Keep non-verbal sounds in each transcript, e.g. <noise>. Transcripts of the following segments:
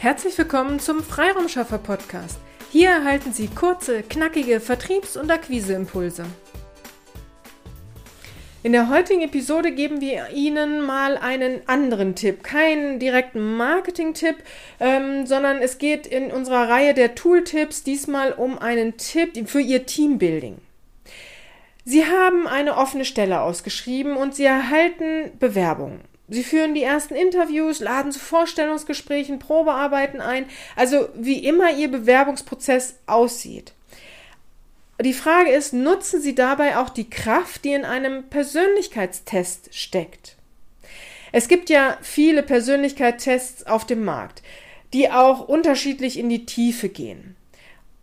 Herzlich willkommen zum Freiraumschaffer Podcast. Hier erhalten Sie kurze, knackige Vertriebs- und Akquiseimpulse. In der heutigen Episode geben wir Ihnen mal einen anderen Tipp. Keinen direkten Marketing-Tipp, ähm, sondern es geht in unserer Reihe der Tool-Tipps diesmal um einen Tipp für Ihr Teambuilding. Sie haben eine offene Stelle ausgeschrieben und Sie erhalten Bewerbungen. Sie führen die ersten Interviews, laden zu Vorstellungsgesprächen, Probearbeiten ein, also wie immer Ihr Bewerbungsprozess aussieht. Die Frage ist, nutzen Sie dabei auch die Kraft, die in einem Persönlichkeitstest steckt? Es gibt ja viele Persönlichkeitstests auf dem Markt, die auch unterschiedlich in die Tiefe gehen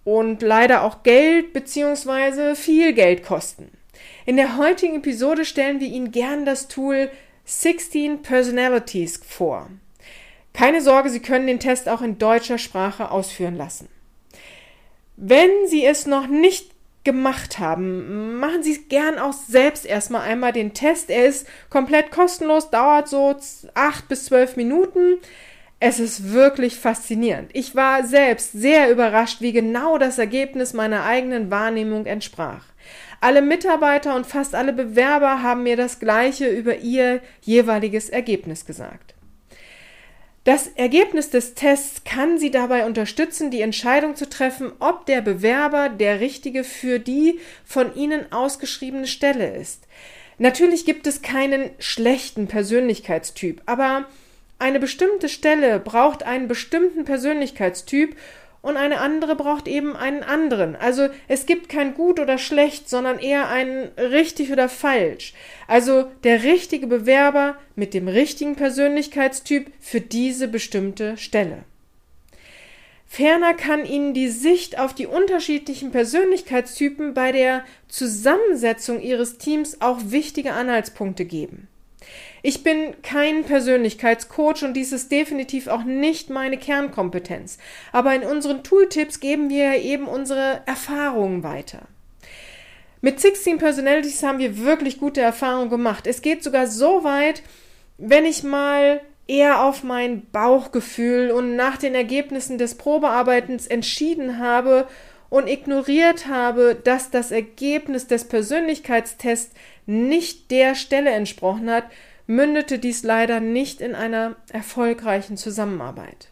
und leider auch Geld bzw. viel Geld kosten. In der heutigen Episode stellen wir Ihnen gern das Tool 16 Personalities vor. Keine Sorge, Sie können den Test auch in deutscher Sprache ausführen lassen. Wenn Sie es noch nicht gemacht haben, machen Sie es gern auch selbst erstmal einmal den Test. Er ist komplett kostenlos, dauert so acht bis zwölf Minuten. Es ist wirklich faszinierend. Ich war selbst sehr überrascht, wie genau das Ergebnis meiner eigenen Wahrnehmung entsprach. Alle Mitarbeiter und fast alle Bewerber haben mir das Gleiche über ihr jeweiliges Ergebnis gesagt. Das Ergebnis des Tests kann Sie dabei unterstützen, die Entscheidung zu treffen, ob der Bewerber der richtige für die von Ihnen ausgeschriebene Stelle ist. Natürlich gibt es keinen schlechten Persönlichkeitstyp, aber eine bestimmte Stelle braucht einen bestimmten Persönlichkeitstyp und eine andere braucht eben einen anderen. Also es gibt kein gut oder schlecht, sondern eher ein richtig oder falsch. Also der richtige Bewerber mit dem richtigen Persönlichkeitstyp für diese bestimmte Stelle. Ferner kann Ihnen die Sicht auf die unterschiedlichen Persönlichkeitstypen bei der Zusammensetzung Ihres Teams auch wichtige Anhaltspunkte geben. Ich bin kein Persönlichkeitscoach und dies ist definitiv auch nicht meine Kernkompetenz. Aber in unseren Tooltips geben wir eben unsere Erfahrungen weiter. Mit 16 Personalities haben wir wirklich gute Erfahrungen gemacht. Es geht sogar so weit, wenn ich mal eher auf mein Bauchgefühl und nach den Ergebnissen des Probearbeitens entschieden habe und ignoriert habe, dass das Ergebnis des Persönlichkeitstests nicht der Stelle entsprochen hat, mündete dies leider nicht in einer erfolgreichen Zusammenarbeit.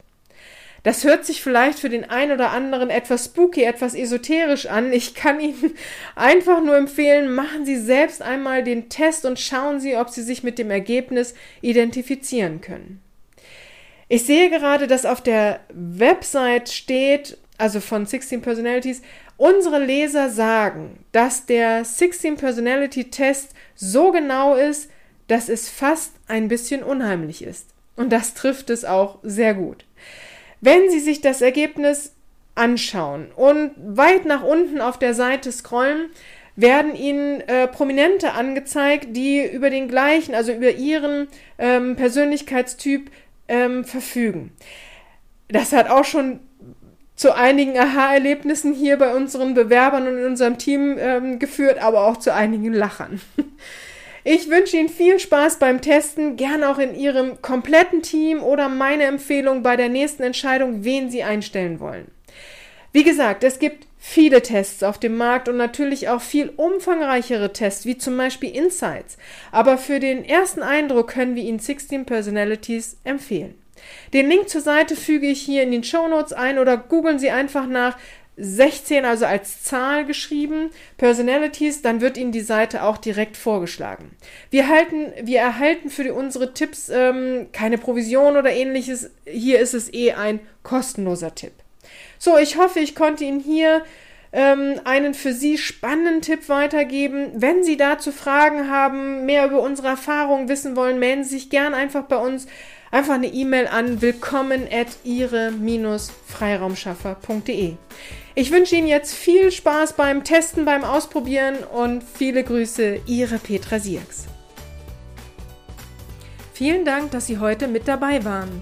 Das hört sich vielleicht für den einen oder anderen etwas spooky, etwas esoterisch an. Ich kann Ihnen einfach nur empfehlen, machen Sie selbst einmal den Test und schauen Sie, ob Sie sich mit dem Ergebnis identifizieren können. Ich sehe gerade, dass auf der Website steht, also von 16 Personalities, unsere Leser sagen, dass der 16 Personality Test so genau ist, dass es fast ein bisschen unheimlich ist. Und das trifft es auch sehr gut. Wenn Sie sich das Ergebnis anschauen und weit nach unten auf der Seite scrollen, werden Ihnen äh, Prominente angezeigt, die über den gleichen, also über Ihren ähm, Persönlichkeitstyp ähm, verfügen. Das hat auch schon zu einigen Aha-Erlebnissen hier bei unseren Bewerbern und in unserem Team ähm, geführt, aber auch zu einigen Lachern. <laughs> Ich wünsche Ihnen viel Spaß beim Testen, gern auch in Ihrem kompletten Team oder meine Empfehlung bei der nächsten Entscheidung, wen Sie einstellen wollen. Wie gesagt, es gibt viele Tests auf dem Markt und natürlich auch viel umfangreichere Tests, wie zum Beispiel Insights. Aber für den ersten Eindruck können wir Ihnen 16 Personalities empfehlen. Den Link zur Seite füge ich hier in den Show Notes ein oder googeln Sie einfach nach 16, also als Zahl geschrieben, Personalities, dann wird Ihnen die Seite auch direkt vorgeschlagen. Wir, halten, wir erhalten für unsere Tipps ähm, keine Provision oder ähnliches. Hier ist es eh ein kostenloser Tipp. So, ich hoffe, ich konnte Ihnen hier ähm, einen für Sie spannenden Tipp weitergeben. Wenn Sie dazu Fragen haben, mehr über unsere Erfahrungen wissen wollen, melden Sie sich gern einfach bei uns. Einfach eine E-Mail an willkommen at ihre-freiraumschaffer.de. Ich wünsche Ihnen jetzt viel Spaß beim Testen, beim Ausprobieren und viele Grüße, Ihre Petra Sierks. Vielen Dank, dass Sie heute mit dabei waren.